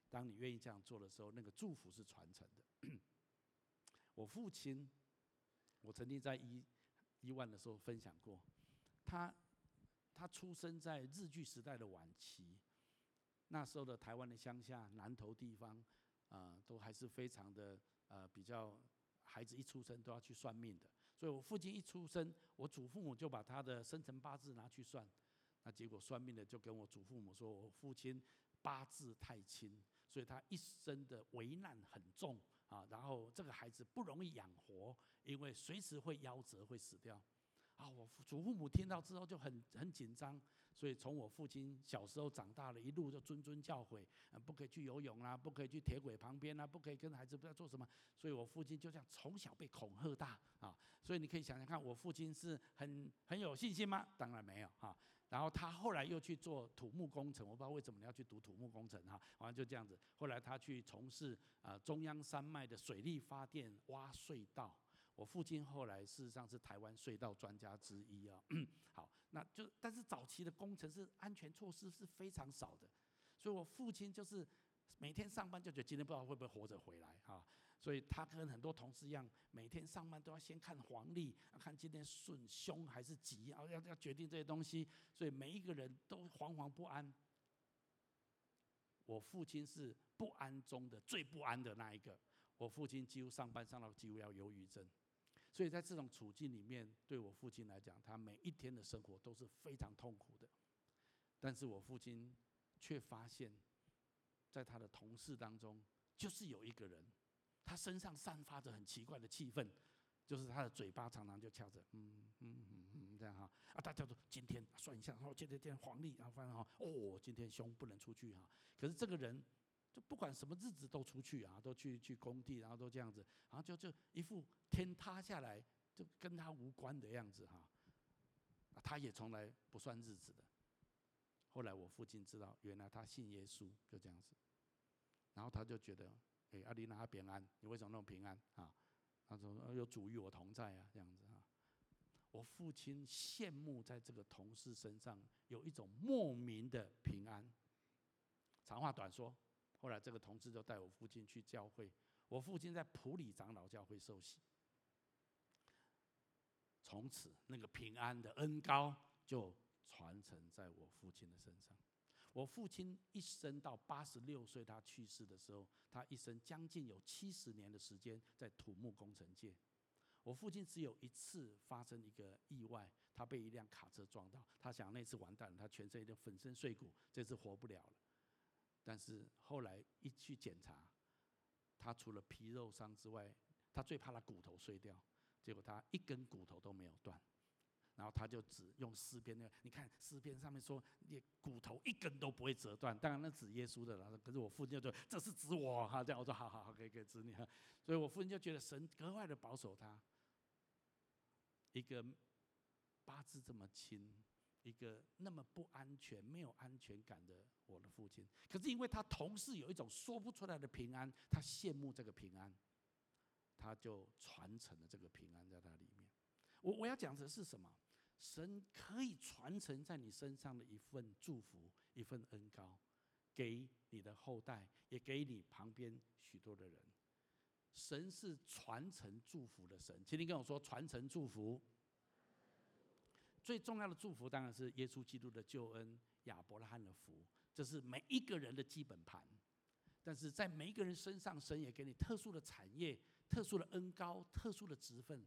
当你愿意这样做的时候，那个祝福是传承的。我父亲，我曾经在一一万的时候分享过，他他出生在日据时代的晚期。那时候的台湾的乡下南投地方，啊、都还是非常的呃比较，孩子一出生都要去算命的。所以我父亲一出生，我祖父母就把他的生辰八字拿去算，那结果算命的就跟我祖父母说，我父亲八字太轻，所以他一生的危难很重啊，然后这个孩子不容易养活，因为随时会夭折会死掉。啊，我祖父母听到之后就很很紧张，所以从我父亲小时候长大了，一路就谆谆教诲，不可以去游泳啦，不可以去铁轨旁边啦，不可以跟孩子不知道做什么。所以我父亲就这样从小被恐吓大啊。所以你可以想想看，我父亲是很很有信心吗？当然没有哈。然后他后来又去做土木工程，我不知道为什么你要去读土木工程哈。完了就这样子，后来他去从事啊中央山脉的水力发电挖隧道。我父亲后来事实上是台湾隧道专家之一啊。好，那就但是早期的工程是安全措施是非常少的，所以我父亲就是每天上班就觉得今天不知道会不会活着回来哈，所以他跟很多同事一样，每天上班都要先看黄历，看今天顺凶还是吉，要要要决定这些东西，所以每一个人都惶惶不安。我父亲是不安中的最不安的那一个，我父亲几乎上班上到几乎要忧郁症。所以在这种处境里面，对我父亲来讲，他每一天的生活都是非常痛苦的。但是我父亲却发现，在他的同事当中，就是有一个人，他身上散发着很奇怪的气氛，就是他的嘴巴常常就翘着，嗯嗯嗯嗯这样哈啊，大家都今天算一下，然后今天今天黄历，然后反正哈，哦，今天凶不能出去哈。可是这个人。就不管什么日子都出去啊，都去去工地，然后都这样子，然后就就一副天塌下来就跟他无关的样子哈。他也从来不算日子的。后来我父亲知道，原来他信耶稣，就这样子。然后他就觉得，哎，阿丽娜平安，你为什么那么平安啊？他说有主与我同在啊，这样子啊。我父亲羡慕在这个同事身上有一种莫名的平安。长话短说。后来这个同志就带我父亲去教会，我父亲在普里长老教会受洗，从此那个平安的恩膏就传承在我父亲的身上。我父亲一生到八十六岁，他去世的时候，他一生将近有七十年的时间在土木工程界。我父亲只有一次发生一个意外，他被一辆卡车撞到，他想那次完蛋了，他全身已经粉身碎骨，这次活不了了。但是后来一去检查，他除了皮肉伤之外，他最怕他骨头碎掉，结果他一根骨头都没有断。然后他就只用诗篇那个，你看诗篇上面说，你骨头一根都不会折断。当然那指耶稣的了，可是我父亲就说这是指我哈，这样我说好好好，可以可以指你哈。所以我父亲就觉得神格外的保守他。一个八字这么轻，一个那么不安全、没有安全感的我的父亲，可是因为他同事有一种说不出来的平安，他羡慕这个平安，他就传承了这个平安在他里面。我我要讲的是什么？神可以传承在你身上的一份祝福，一份恩膏，给你的后代，也给你旁边许多的人。神是传承祝福的神，请你跟我说传承祝福。最重要的祝福当然是耶稣基督的救恩，亚伯拉罕的福，这是每一个人的基本盘。但是在每一个人身上，神也给你特殊的产业、特殊的恩高、特殊的职分。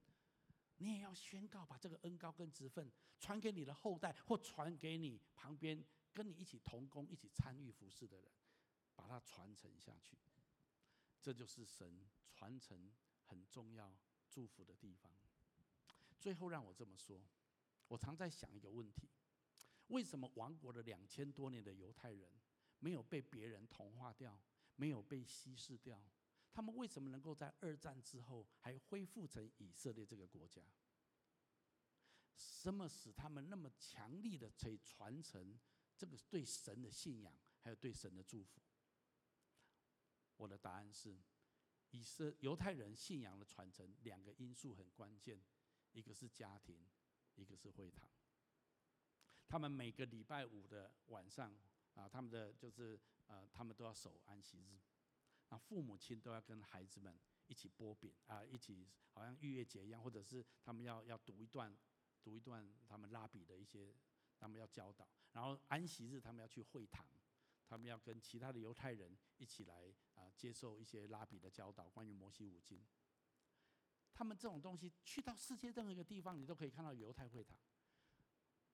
你也要宣告，把这个恩高跟职分传给你的后代，或传给你旁边跟你一起同工、一起参与服事的人，把它传承下去。这就是神传承很重要祝福的地方。最后，让我这么说，我常在想一个问题：为什么亡国了两千多年的犹太人没有被别人同化掉，没有被稀释掉？他们为什么能够在二战之后还恢复成以色列这个国家？什么使他们那么强力的可以传承这个对神的信仰，还有对神的祝福？我的答案是，以色犹太人信仰的传承两个因素很关键，一个是家庭，一个是会堂。他们每个礼拜五的晚上啊，他们的就是呃，他们都要守安息日。那父母亲都要跟孩子们一起剥饼啊，一起好像逾越节一样，或者是他们要要读一段读一段他们拉比的一些，他们要教导。然后安息日他们要去会堂，他们要跟其他的犹太人一起来啊接受一些拉比的教导，关于摩西五经。他们这种东西去到世界任何一个地方，你都可以看到犹太会堂。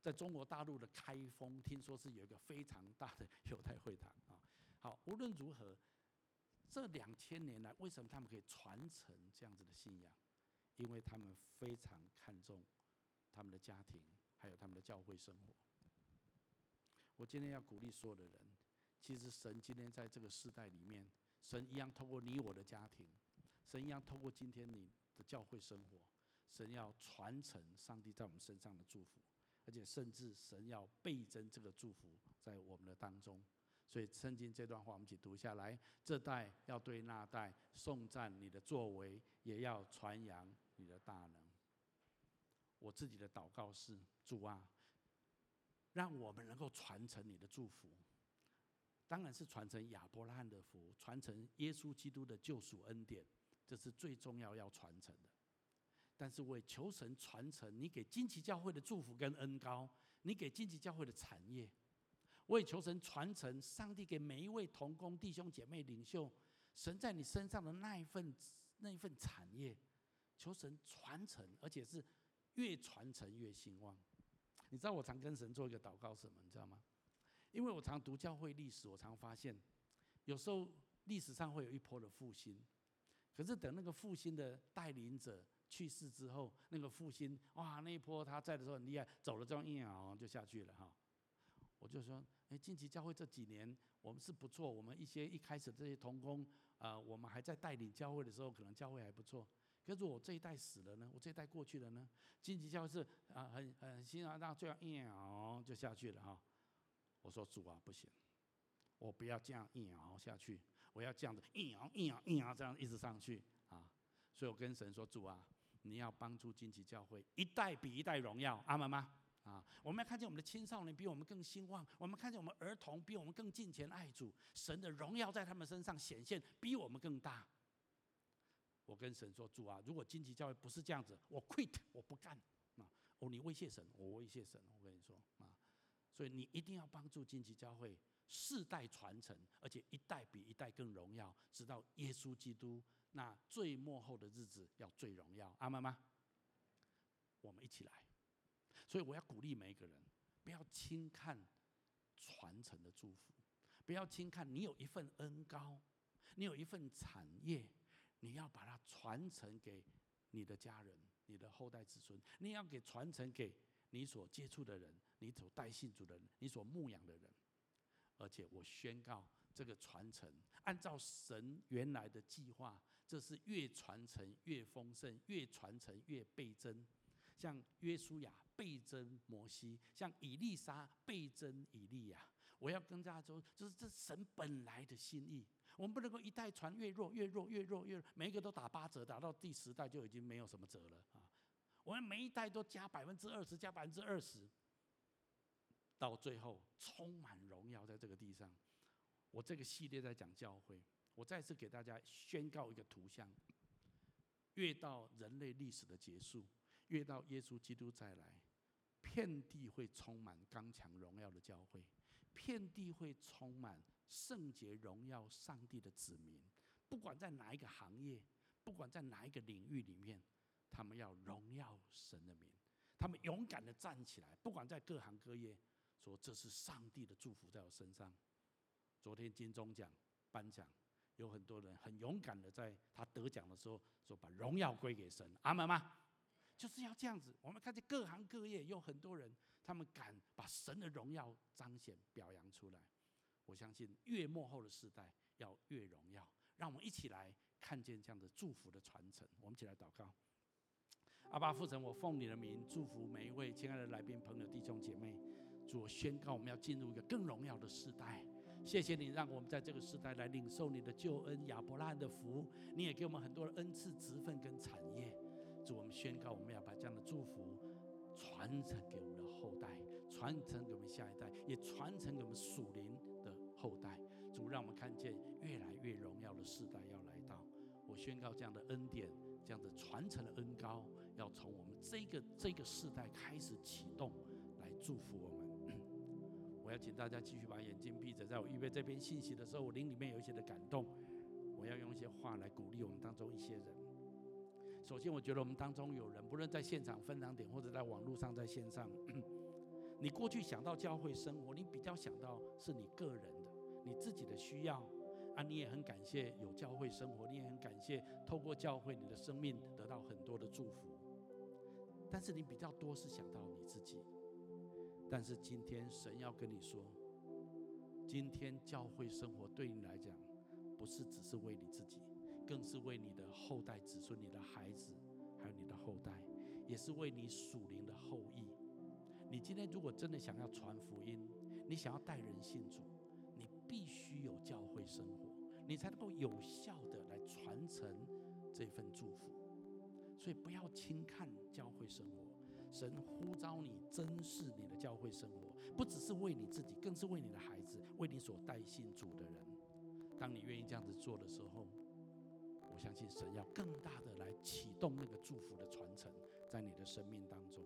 在中国大陆的开封，听说是有一个非常大的犹太会堂啊。好，无论如何。这两千年来，为什么他们可以传承这样子的信仰？因为他们非常看重他们的家庭，还有他们的教会生活。我今天要鼓励所有的人，其实神今天在这个时代里面，神一样透过你我的家庭，神一样透过今天你的教会生活，神要传承上帝在我们身上的祝福，而且甚至神要倍增这个祝福在我们的当中。所以圣经这段话，我们一起读下来。这代要对那代颂赞你的作为，也要传扬你的大能。我自己的祷告是：主啊，让我们能够传承你的祝福。当然是传承亚伯拉罕的福，传承耶稣基督的救赎恩典，这是最重要要传承的。但是我也求神传承你给金旗教会的祝福跟恩膏，你给金旗教会的产业。我也求神传承上帝给每一位同工弟兄姐妹领袖，神在你身上的那一份那一份产业，求神传承，而且是越传承越兴旺。你知道我常跟神做一个祷告什么？你知道吗？因为我常读教会历史，我常发现，有时候历史上会有一波的复兴，可是等那个复兴的带领者去世之后，那个复兴哇，那一波他在的时候很厉害，走了之后一秒就下去了哈。我就说，哎，金旗教会这几年我们是不错，我们一些一开始这些同工啊，我们还在带领教会的时候，可能教会还不错。可是我这一代死了呢，我这一代过去了呢，金旗教会是啊很很兴啊，那这样一摇就下去了哈。我说主啊，不行，我不要这样一摇下去，我要这样子一摇一摇一摇这样一直上去啊。所以我跟神说，主啊，你要帮助金旗教会一代比一代荣耀，阿门吗？啊！我们要看见我们的青少年比我们更兴旺，我们看见我们儿童比我们更敬虔爱主，神的荣耀在他们身上显现，比我们更大。我跟神说：“主啊，如果金旗教会不是这样子，我 quit，我不干。”啊！哦，你威胁神，我威胁神。我跟你说啊，所以你一定要帮助金旗教会世代传承，而且一代比一代更荣耀，直到耶稣基督那最末后的日子要最荣耀。阿妈妈？我们一起来。所以我要鼓励每一个人，不要轻看传承的祝福，不要轻看你有一份恩膏，你有一份产业，你要把它传承给你的家人、你的后代子孙，你要给传承给你所接触的人、你所带信主的人、你所牧养的人。而且我宣告，这个传承按照神原来的计划，这是越传承越丰盛，越传承越倍增。像约书亚倍增摩西，像以利沙倍增以利亚。我要跟大家说，就是这神本来的心意。我们不能够一代传越弱，越弱，越弱，越，每一个都打八折，打到第十代就已经没有什么折了啊！我们每一代都加百分之二十，加百分之二十。到最后充满荣耀在这个地上。我这个系列在讲教会，我再次给大家宣告一个图像：越到人类历史的结束，越到耶稣基督再来，遍地会充满刚强荣耀的教会，遍地会充满圣洁荣耀上帝的子民。不管在哪一个行业，不管在哪一个领域里面，他们要荣耀神的名，他们勇敢的站起来，不管在各行各业。说这是上帝的祝福在我身上。昨天金钟奖颁奖，有很多人很勇敢的在他得奖的时候说，把荣耀归给神。阿门吗？就是要这样子。我们看见各行各业有很多人，他们敢把神的荣耀彰显表扬出来。我相信越末后的时代要越荣耀。让我们一起来看见这样的祝福的传承。我们一起来祷告。阿爸父神，我奉你的名祝福每一位亲爱的来宾朋友弟兄姐妹。主，我宣告，我们要进入一个更荣耀的时代。谢谢你，让我们在这个时代来领受你的救恩，亚伯拉罕的福。你也给我们很多的恩赐、职分跟产业。主，我们宣告，我们要把这样的祝福传承给我们的后代，传承给我们下一代，也传承给我们属灵的后代。主，让我们看见越来越荣耀的时代要来到。我宣告，这样的恩典，这样的传承的恩膏，要从我们这个这个世代开始启动，来祝福我们。要请大家继续把眼睛闭着，在我预备这篇信息的时候，我灵里面有一些的感动，我要用一些话来鼓励我们当中一些人。首先，我觉得我们当中有人，不论在现场分堂点，或者在网络上，在线上，你过去想到教会生活，你比较想到是你个人的，你自己的需要啊，你也很感谢有教会生活，你也很感谢透过教会，你的生命得到很多的祝福。但是你比较多是想到你自己。但是今天神要跟你说，今天教会生活对你来讲，不是只是为你自己，更是为你的后代子孙、你的孩子，还有你的后代，也是为你属灵的后裔。你今天如果真的想要传福音，你想要带人信主，你必须有教会生活，你才能够有效的来传承这份祝福。所以不要轻看教会生活。神呼召你珍视你的教会生活，不只是为你自己，更是为你的孩子，为你所带信主的人。当你愿意这样子做的时候，我相信神要更大的来启动那个祝福的传承，在你的生命当中。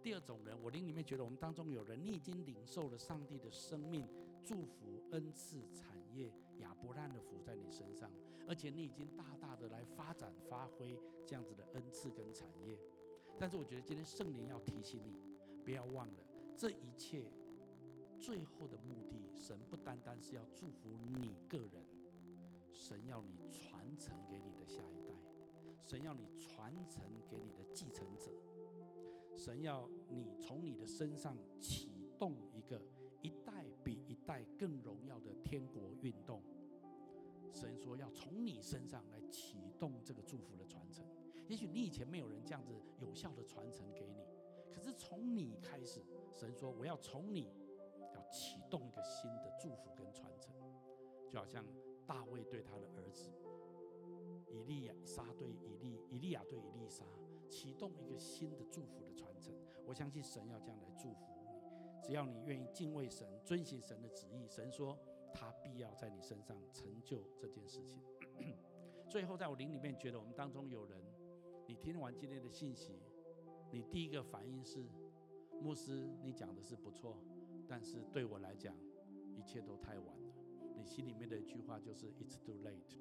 第二种人，我灵里面觉得我们当中有人，你已经领受了上帝的生命祝福、恩赐、产业、亚伯兰的福在你身上，而且你已经大大的来发展、发挥这样子的恩赐跟产业。但是我觉得今天圣灵要提醒你，不要忘了这一切最后的目的。神不单单是要祝福你个人，神要你传承给你的下一代，神要你传承给你的继承者，神要你从你的身上启动一个一代比一代更荣耀的天国运动。神说要从你身上来启动这个祝福的传承。也许你以前没有人这样子有效的传承给你，可是从你开始，神说我要从你要启动一个新的祝福跟传承，就好像大卫对他的儿子以利亚撒对以利以利亚对以利沙启动一个新的祝福的传承。我相信神要这样来祝福你，只要你愿意敬畏神、遵行神的旨意，神说他必要在你身上成就这件事情。最后，在我灵里面觉得我们当中有人。你听完今天的信息，你第一个反应是，牧师，你讲的是不错，但是对我来讲，一切都太晚了。你心里面的一句话就是 "It's too late"。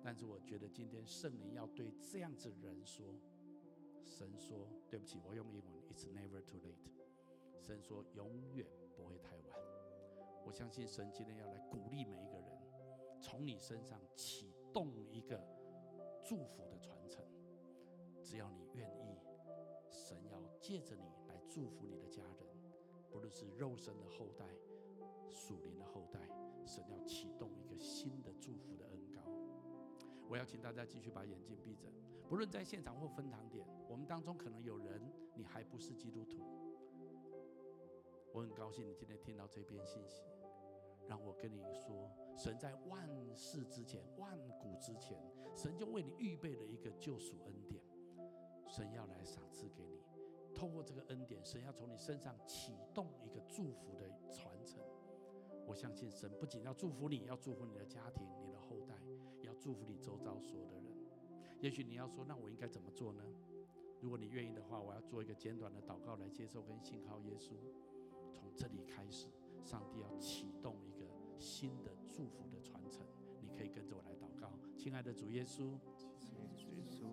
但是我觉得今天圣灵要对这样子的人说，神说：“对不起，我用英文，It's never too late。”神说：“永远不会太晚。”我相信神今天要来鼓励每一个人，从你身上启动一个祝福的传。只要你愿意，神要借着你来祝福你的家人，不论是肉身的后代、属灵的后代，神要启动一个新的祝福的恩膏。我要请大家继续把眼睛闭着，不论在现场或分堂点，我们当中可能有人你还不是基督徒。我很高兴你今天听到这篇信息，让我跟你说，神在万世之前、万古之前，神就为你预备了一个救赎恩，神要来赏赐给你。透过这个恩典，神要从你身上启动一个祝福的传承。我相信神不仅要祝福你，要祝福你的家庭、你的后代，要祝福你周遭所有的人。也许你要说，那我应该怎么做呢？如果你愿意的话，我要做一个简短的祷告来接受跟信靠耶稣。从这里开始，上帝要启动一个新的祝福的传承。你可以跟着我来祷告，亲爱的主耶稣，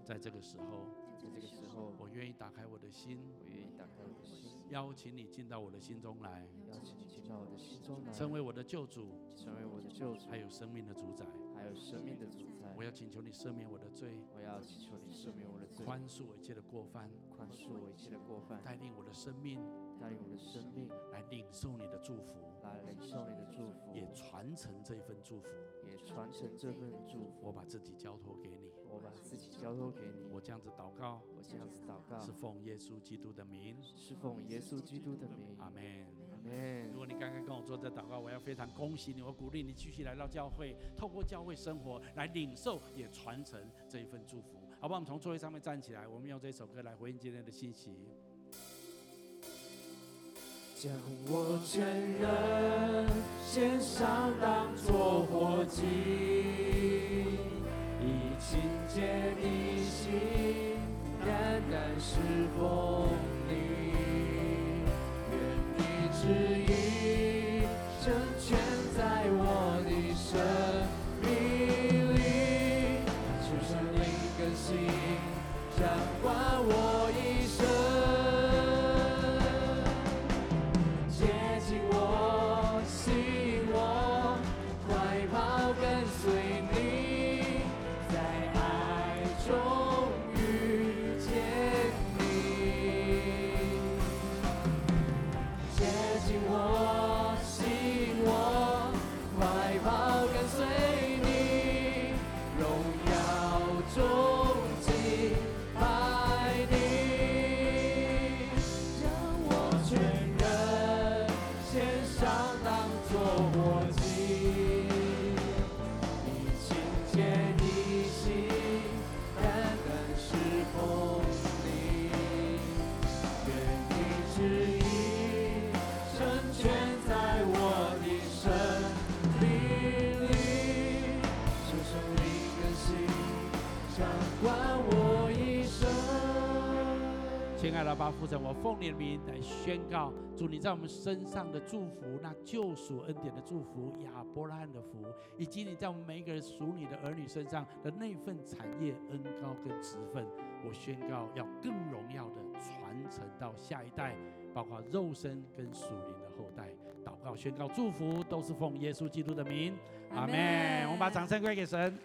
在这个时候，在这个时候，我愿意打开我的心，我愿意打开我的心。邀请你进到我的心中来，邀请你进到我的心中来，成为我的救主，成为我的救主，还有生命的主宰，还有生命的主宰。我要请求你赦免我的罪，我要请求你赦免我的罪，宽恕我一切的过犯，宽恕我一切的过犯，带领我的生命，带领我的生命来领受你的祝福，来领受你的祝福，也传承这份祝福，也传承这份祝福。我把自己交托给你，我把自己交托给你。我这样子祷告，我这样子祷告，是奉耶稣基督的名，是奉耶稣基督的名。阿门，阿门。如果你刚刚跟我做这祷告，我要非常恭喜你，我鼓励你继续来到教会，透过教会生活来领受，也传承这一份祝福。好不好？我们从座位上面站起来，我们用这首歌来回应今天的信息。将我全人献上，当作活祭，以清洁的心，单单侍奉你，愿你旨意成全在我的生命里，求圣灵更新，掌管我。阿爸父神，我奉你的名来宣告，主你在我们身上的祝福，那救赎恩典的祝福，亚伯拉罕的福，以及你在我们每一个人属你的儿女身上的那份产业恩膏跟职分，我宣告要更荣耀的传承到下一代，包括肉身跟属灵的后代。祷告宣告祝福，都是奉耶稣基督的名，阿门。我们把掌声归给神。